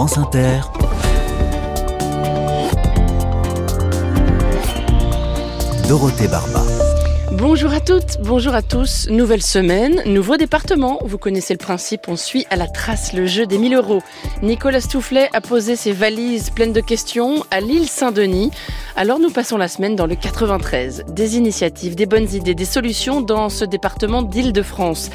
France Inter, Dorothée Barba. Bonjour à toutes, bonjour à tous. Nouvelle semaine, nouveau département. Vous connaissez le principe, on suit à la trace le jeu des 1000 euros. Nicolas Stoufflet a posé ses valises pleines de questions à l'île Saint-Denis. Alors nous passons la semaine dans le 93. Des initiatives, des bonnes idées, des solutions dans ce département d'Île-de-France.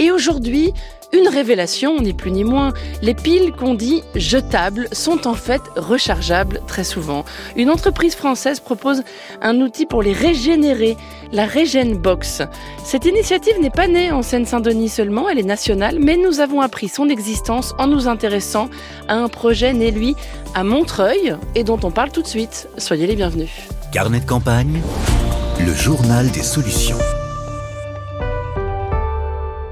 Et aujourd'hui, une révélation, ni plus ni moins. Les piles qu'on dit jetables sont en fait rechargeables très souvent. Une entreprise française propose un outil pour les régénérer, la Box. Cette initiative n'est pas née en Seine-Saint-Denis seulement, elle est nationale, mais nous avons appris son existence en nous intéressant à un projet né, lui, à Montreuil et dont on parle tout de suite. Soyez les bienvenus. Carnet de campagne, le journal des solutions.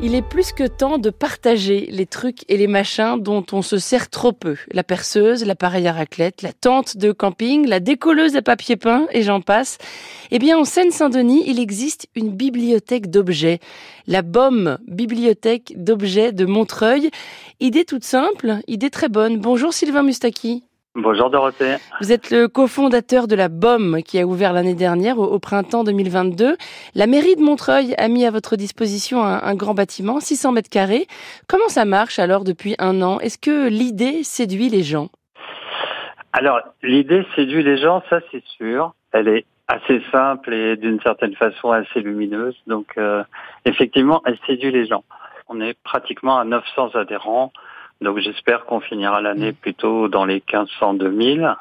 Il est plus que temps de partager les trucs et les machins dont on se sert trop peu. La perceuse, l'appareil à raclette, la tente de camping, la décolleuse à papier peint et j'en passe. Eh bien, en Seine-Saint-Denis, il existe une bibliothèque d'objets. La BOM, Bibliothèque d'objets de Montreuil. Idée toute simple, idée très bonne. Bonjour Sylvain Mustaki. Bonjour Dorothée. Vous êtes le cofondateur de la BOM qui a ouvert l'année dernière au, printemps 2022. La mairie de Montreuil a mis à votre disposition un, grand bâtiment, 600 mètres carrés. Comment ça marche alors depuis un an? Est-ce que l'idée séduit les gens? Alors l'idée séduit les gens, ça c'est sûr. Elle est assez simple et d'une certaine façon assez lumineuse. Donc euh, effectivement, elle séduit les gens. On est pratiquement à 900 adhérents. Donc j'espère qu'on finira l'année mm. plutôt dans les 1500-2000.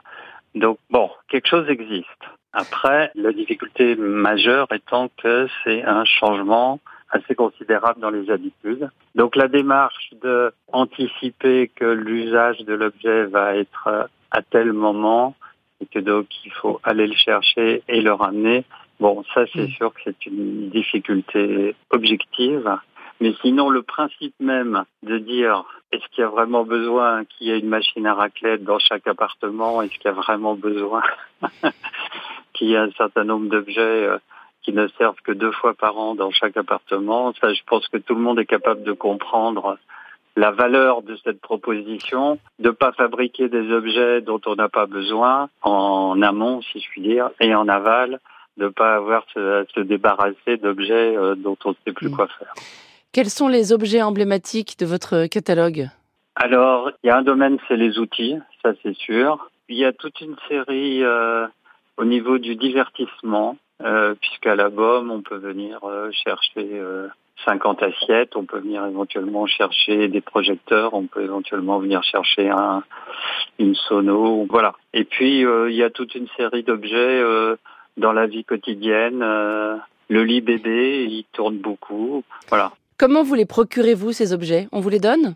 Donc bon, quelque chose existe. Après, la difficulté majeure étant que c'est un changement assez considérable dans les habitudes. Donc la démarche de anticiper que l'usage de l'objet va être à tel moment et que donc il faut aller le chercher et le ramener. Bon, ça c'est mm. sûr que c'est une difficulté objective. Mais sinon, le principe même de dire est-ce qu'il y a vraiment besoin qu'il y ait une machine à raclette dans chaque appartement? Est-ce qu'il y a vraiment besoin qu'il y ait un certain nombre d'objets euh, qui ne servent que deux fois par an dans chaque appartement? Ça, je pense que tout le monde est capable de comprendre la valeur de cette proposition, de ne pas fabriquer des objets dont on n'a pas besoin en amont, si je puis dire, et en aval, de ne pas avoir à se débarrasser d'objets euh, dont on ne sait plus mmh. quoi faire. Quels sont les objets emblématiques de votre catalogue? Alors, il y a un domaine, c'est les outils, ça c'est sûr. Il y a toute une série euh, au niveau du divertissement, euh, puisqu'à la BOM, on peut venir euh, chercher 50 assiettes, on peut venir éventuellement chercher des projecteurs, on peut éventuellement venir chercher un, une sono, voilà. Et puis, il y a toute une série d'objets dans la vie quotidienne. le lit bébé, il tourne beaucoup, voilà. Comment vous les procurez-vous, ces objets? On vous les donne?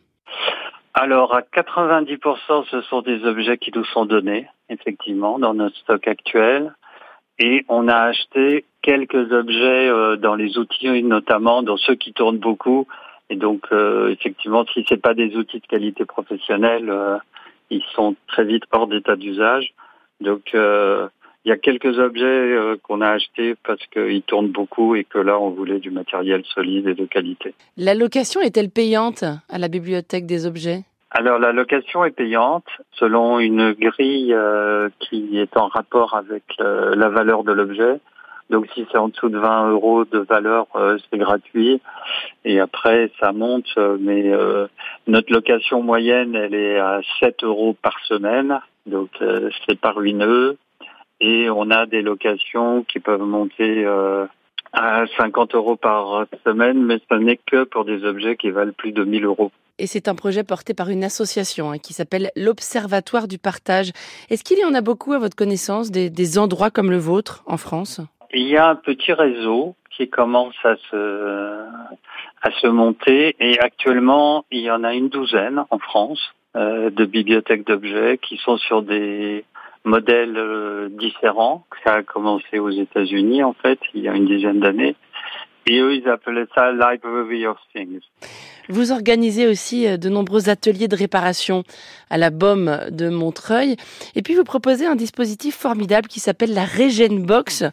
Alors, à 90%, ce sont des objets qui nous sont donnés, effectivement, dans notre stock actuel. Et on a acheté quelques objets euh, dans les outils, notamment dans ceux qui tournent beaucoup. Et donc, euh, effectivement, si c'est pas des outils de qualité professionnelle, euh, ils sont très vite hors d'état d'usage. Donc, il y a quelques objets euh, qu'on a achetés parce qu'ils tournent beaucoup et que là, on voulait du matériel solide et de qualité. La location est-elle payante à la bibliothèque des objets? Alors la location est payante selon une grille euh, qui est en rapport avec euh, la valeur de l'objet. Donc si c'est en dessous de 20 euros de valeur, c'est gratuit. Et après, ça monte. Mais notre location moyenne, elle est à 7 euros par semaine. Donc c'est pas ruineux et on a des locations qui peuvent monter euh, à 50 euros par semaine, mais ce n'est que pour des objets qui valent plus de 1000 euros. Et c'est un projet porté par une association hein, qui s'appelle l'Observatoire du partage. Est-ce qu'il y en a beaucoup à votre connaissance, des, des endroits comme le vôtre en France? Il y a un petit réseau qui commence à se, à se monter et actuellement il y en a une douzaine en France euh, de bibliothèques d'objets qui sont sur des modèles euh, différents. Ça a commencé aux États-Unis, en fait, il y a une dizaine d'années. Et eux, ils appelaient ça Library of Things. Vous organisez aussi euh, de nombreux ateliers de réparation à la BOM de Montreuil. Et puis, vous proposez un dispositif formidable qui s'appelle la Regen Box.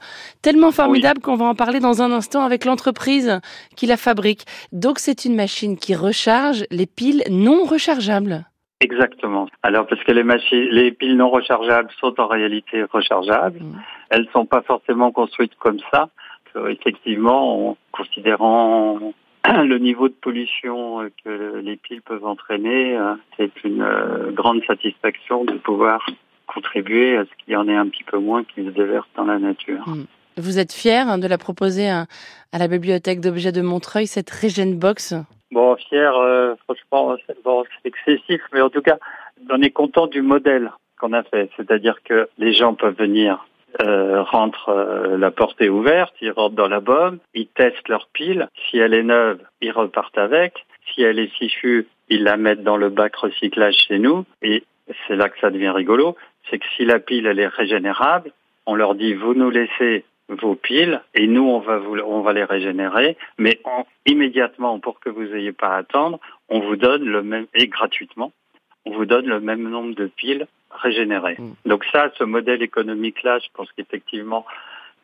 Tellement formidable qu'on va en parler dans un instant avec l'entreprise qui la fabrique. Donc, c'est une machine qui recharge les piles non rechargeables. Exactement. Alors parce que les machines, les piles non rechargeables sont en réalité rechargeables. Mmh. Elles sont pas forcément construites comme ça. effectivement, en considérant le niveau de pollution que les piles peuvent entraîner, euh, c'est une euh, grande satisfaction de pouvoir contribuer à ce qu'il y en ait un petit peu moins qui se déverse dans la nature. Mmh. Vous êtes fier hein, de la proposer à, la bibliothèque d'objets de Montreuil, cette Regen Box? Bon, fier, euh, franchement, c'est excessif, mais en tout cas, on est content du modèle qu'on a fait. C'est-à-dire que les gens peuvent venir, euh, rentrent, euh, la porte est ouverte, ils rentrent dans la bombe, ils testent leur pile. Si elle est neuve, ils repartent avec. Si elle est fichue, ils la mettent dans le bac recyclage chez nous. Et c'est là que ça devient rigolo. C'est que si la pile, elle est régénérable, on leur dit, vous nous laissez vos piles et nous on va vous, on va les régénérer, mais immédiatement pour que vous n'ayez pas à attendre, on vous donne le même et gratuitement, on vous donne le même nombre de piles régénérées. Hmm. Donc ça, ce modèle économique là, je pense qu'effectivement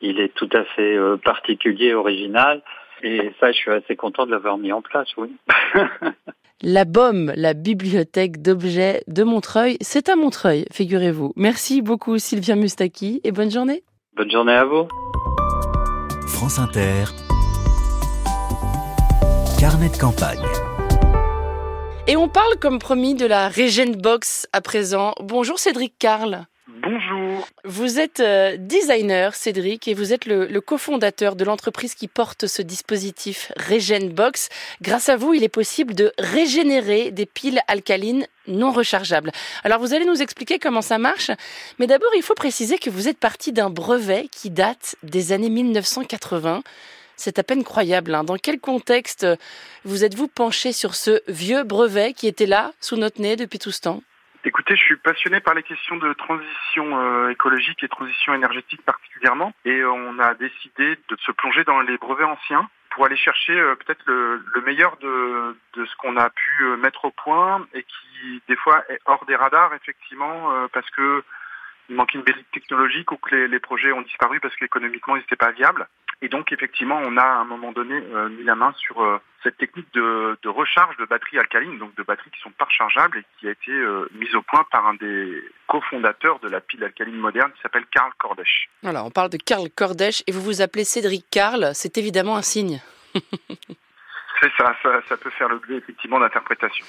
il est tout à fait euh, particulier, original. Et ça, je suis assez content de l'avoir mis en place, oui. La BOM, la bibliothèque d'objets de Montreuil, c'est à Montreuil, figurez-vous. Merci beaucoup Sylvia Mustaki et bonne journée. Bonne journée à vous. France Inter. Carnet de campagne. Et on parle comme promis de la Regen Box à présent. Bonjour Cédric Carl. Bonjour. Vous êtes euh, designer, Cédric, et vous êtes le, cofondateur de l'entreprise qui porte ce dispositif Box. Grâce à vous, il est possible de régénérer des piles alcalines non rechargeables. Alors, vous allez nous expliquer comment ça marche, mais d'abord, il faut préciser que vous êtes parti d'un brevet qui date des années 1980. C'est à peine croyable. Hein. Dans quel contexte vous êtes-vous penché sur ce vieux brevet qui était là, sous notre nez, depuis tout ce temps? Écoutez, je suis passionné par les questions de transition euh, écologique et transition énergétique particulièrement, et on a décidé de se plonger dans les brevets anciens pour aller chercher euh, peut-être le, meilleur de, de ce qu'on a pu euh, mettre au point et qui des fois est hors des radars effectivement parce que il manque une brique technologique ou que les, les projets ont disparu parce qu'économiquement ils n'étaient pas viables. Et donc effectivement, on a à un moment donné euh, mis la main sur euh, cette technique de, recharge de batteries alcalines, donc de batteries qui sont pas rechargeables et qui a été euh, mise au point par un des cofondateurs de la pile alcaline moderne qui s'appelle Karl Kordesch. Voilà, on parle de Karl Kordesch et vous vous appelez Cédric Karl, c'est évidemment un signe. c'est ça, ça, ça, peut faire l'objet effectivement d'interprétation.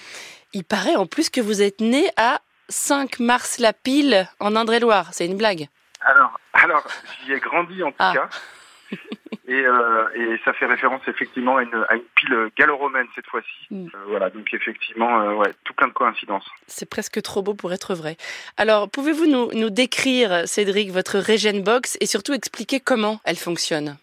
Il paraît en plus que vous êtes né à 5 mars la pile en Indre-et-Loire, c'est une blague. Alors, alors j'y ai grandi en tout ah. cas. Euh, et, ça fait référence effectivement à une, pile gallo-romaine cette fois-ci. Mm. Euh, voilà, donc effectivement, euh, ouais, tout plein de coïncidences. C'est presque trop beau pour être vrai. Alors, pouvez-vous nous, nous décrire, Cédric, votre Regen Box et surtout expliquer comment elle fonctionne?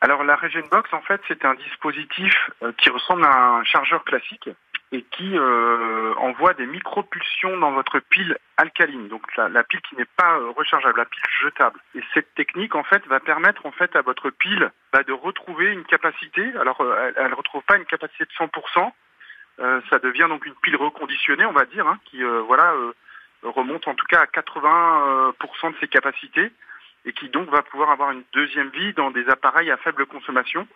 Alors la Regen Box, en fait, c'est un dispositif qui ressemble à un chargeur classique et qui euh, envoie des micropulsions dans votre pile alcaline, donc la, pile qui n'est pas euh, rechargeable, la pile jetable. Et cette technique en fait va permettre en fait à votre pile bah, de retrouver une capacité. Alors euh, elle, ne retrouve pas une capacité de 100%, ça devient donc une pile reconditionnée, on va dire, hein, qui voilà remonte en tout cas à 80% de ses capacités et qui donc va pouvoir avoir une deuxième vie dans des appareils à faible consommation,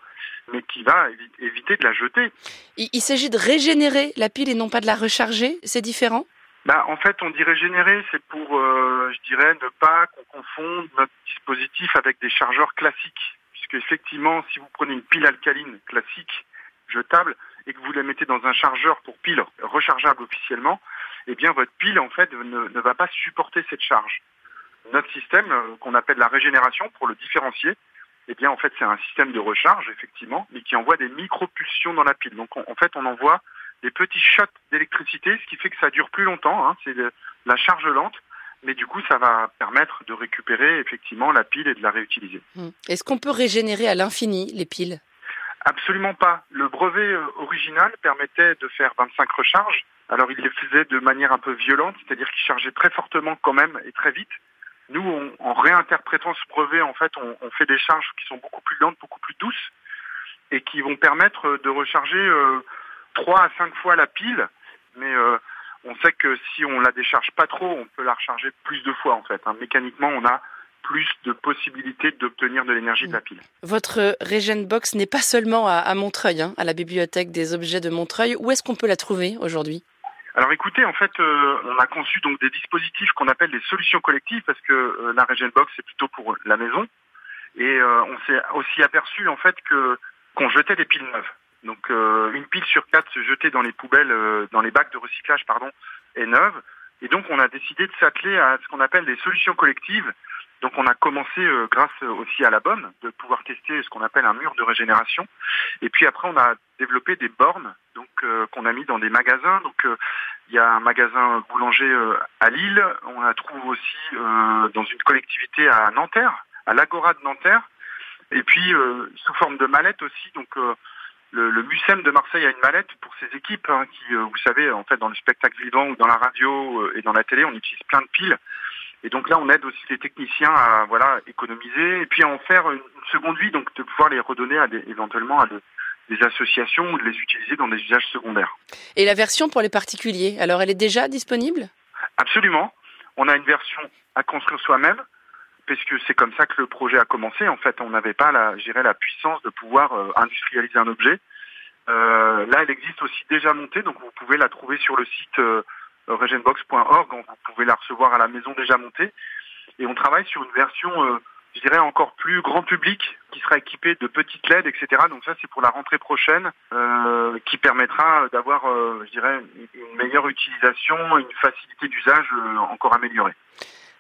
mais qui va éviter de la jeter. Il, s'agit de régénérer la pile et non pas de la recharger, c'est différent? Bah, en fait, on dit régénérer, c'est pour, euh, je dirais, ne pas qu'on confonde notre dispositif avec des chargeurs classiques. Puisque effectivement, si vous prenez une pile alcaline classique, jetable, et que vous la mettez dans un chargeur pour pile rechargeable officiellement, eh bien votre pile en fait ne, ne va pas supporter cette charge notre système euh, qu'on appelle la régénération pour le différencier, eh bien en fait c'est un système de recharge effectivement, mais qui envoie des micropulsions dans la pile. Donc en fait on envoie des petits shots d'électricité, ce qui fait que ça dure plus longtemps. Hein, c'est la charge lente, mais du coup ça va permettre de récupérer effectivement la pile et de la réutiliser. Hum. Est-ce qu'on peut régénérer à l'infini les piles? Absolument pas. Le brevet euh, original permettait de faire 25 recharges. Alors il les faisait de manière un peu violente, c'est-à-dire qu'il chargeait très fortement quand même et très vite. Nous, en réinterprétant ce brevet, en fait, on, fait des charges qui sont beaucoup plus lentes, beaucoup plus douces, et qui vont permettre de recharger euh, trois à cinq fois la pile. Mais euh, on sait que si on la décharge pas trop, on peut la recharger plus de fois, en fait. Hein. Mécaniquement, on a plus de possibilités d'obtenir de l'énergie de la pile. Votre Regen Box n'est pas seulement à, Montreuil, hein, à la bibliothèque des objets de Montreuil. Où est-ce qu'on peut la trouver aujourd'hui? Alors écoutez, en fait, euh, on a conçu donc des dispositifs qu'on appelle des solutions collectives parce que euh, la Regen Box c'est plutôt pour la maison et euh, on s'est aussi aperçu en fait que qu'on jetait des piles neuves. Donc une pile sur quatre se jetait dans les poubelles, dans les bacs de recyclage pardon, est neuve. Et donc on a décidé de s'atteler à ce qu'on appelle des solutions collectives. Donc on a commencé grâce aussi à la bonne de pouvoir tester ce qu'on appelle un mur de régénération. Et puis après on a développé des bornes donc qu'on a mis dans des magasins. Donc il y a un magasin boulanger euh, à Lille. On la trouve aussi euh, dans une collectivité à Nanterre, à l'Agora de Nanterre. Et puis euh, sous forme de mallette aussi. Donc le, le MUSEM de Marseille a une mallette pour ses équipes hein, qui, vous savez, en fait, dans le spectacle vivant ou dans la radio et dans la télé, on utilise plein de piles. Et donc là, on aide aussi les techniciens à voilà économiser et puis à en faire une, seconde vie, donc de pouvoir les redonner à des, éventuellement à des, des associations ou de les utiliser dans des usages secondaires. Et la version pour les particuliers, alors elle est déjà disponible? Absolument. On a une version à construire soi-même, puisque c'est comme ça que le projet a commencé. En fait, on n'avait pas la, la puissance de pouvoir euh, industrialiser un objet. Euh, là, elle existe aussi déjà montée, donc vous pouvez la trouver sur le site euh, regenbox.org. Vous pouvez la recevoir à la maison déjà montée. Et on travaille sur une version euh, je dirais encore plus grand public, qui sera équipé de petites LED, etc. Donc ça, c'est pour la rentrée prochaine, euh, qui permettra d'avoir, euh, je dirais, une meilleure utilisation, une facilité d'usage euh, encore améliorée.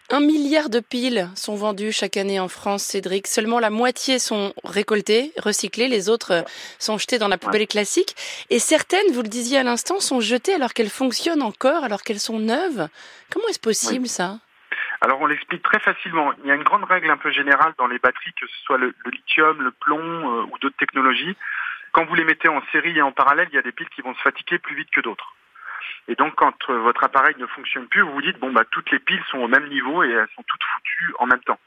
Un milliard de piles sont vendues chaque année en France, Cédric. Seulement la moitié sont récoltées, recyclées, les autres sont jetées dans la poubelle classique. Et certaines, vous le disiez à l'instant, sont jetées alors qu'elles fonctionnent encore, alors qu'elles sont neuves. Comment est-ce possible ça? Alors on l'explique très facilement. Il y a une grande règle un peu générale dans les batteries, que ce soit le, lithium, le plomb euh, ou d'autres technologies. Quand vous les mettez en série et en parallèle, il y a des piles qui vont se fatiguer plus vite que d'autres. Et donc quand euh, votre appareil ne fonctionne plus, vous vous dites bon bah toutes les piles sont au même niveau et elles sont toutes foutues en même temps.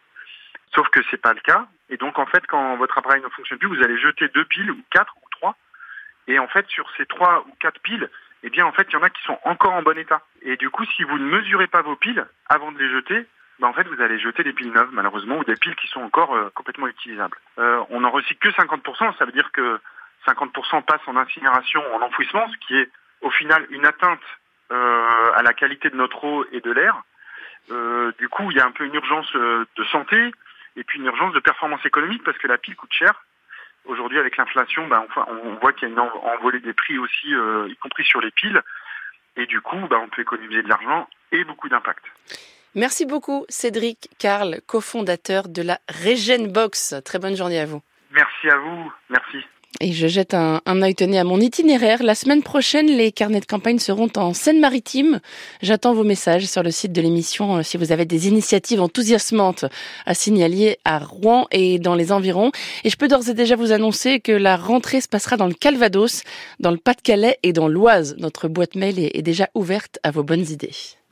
Sauf que c'est pas le cas. Et donc en fait quand votre appareil ne fonctionne plus, vous allez jeter deux piles ou quatre ou trois. Et en fait sur ces trois ou quatre piles, eh bien en fait il y en a qui sont encore en bon état. Et du coup si vous ne mesurez pas vos piles avant de les jeter, ben, en fait vous allez jeter des piles neuves malheureusement ou des piles qui sont encore euh, complètement utilisables. Euh, on n'en recycle que 50%, ça veut dire que 50% passent en incinération, en enfouissement, ce qui est au final une atteinte euh, à la qualité de notre eau et de l'air. Euh, du coup il y a un peu une urgence euh, de santé et puis une urgence de performance économique parce que la pile coûte cher Aujourd'hui, avec l'inflation, ben, on voit qu'il y a une envolée des prix aussi, y compris sur les piles. Et du coup, ben, on peut économiser de l'argent et beaucoup d'impact. Merci beaucoup, Cédric Karl, cofondateur de la Box. Très bonne journée à vous. Merci à vous. Merci. Et je jette un, un œil à mon itinéraire. La semaine prochaine, les carnets de campagne seront en Seine-Maritime. J'attends vos messages sur le site de l'émission euh, si vous avez des initiatives enthousiasmantes à signaler à Rouen et dans les environs. Et je peux d'ores et déjà vous annoncer que la rentrée se passera dans le Calvados, dans le Pas-de-Calais et dans l'Oise. Notre boîte mail est déjà ouverte à vos bonnes idées.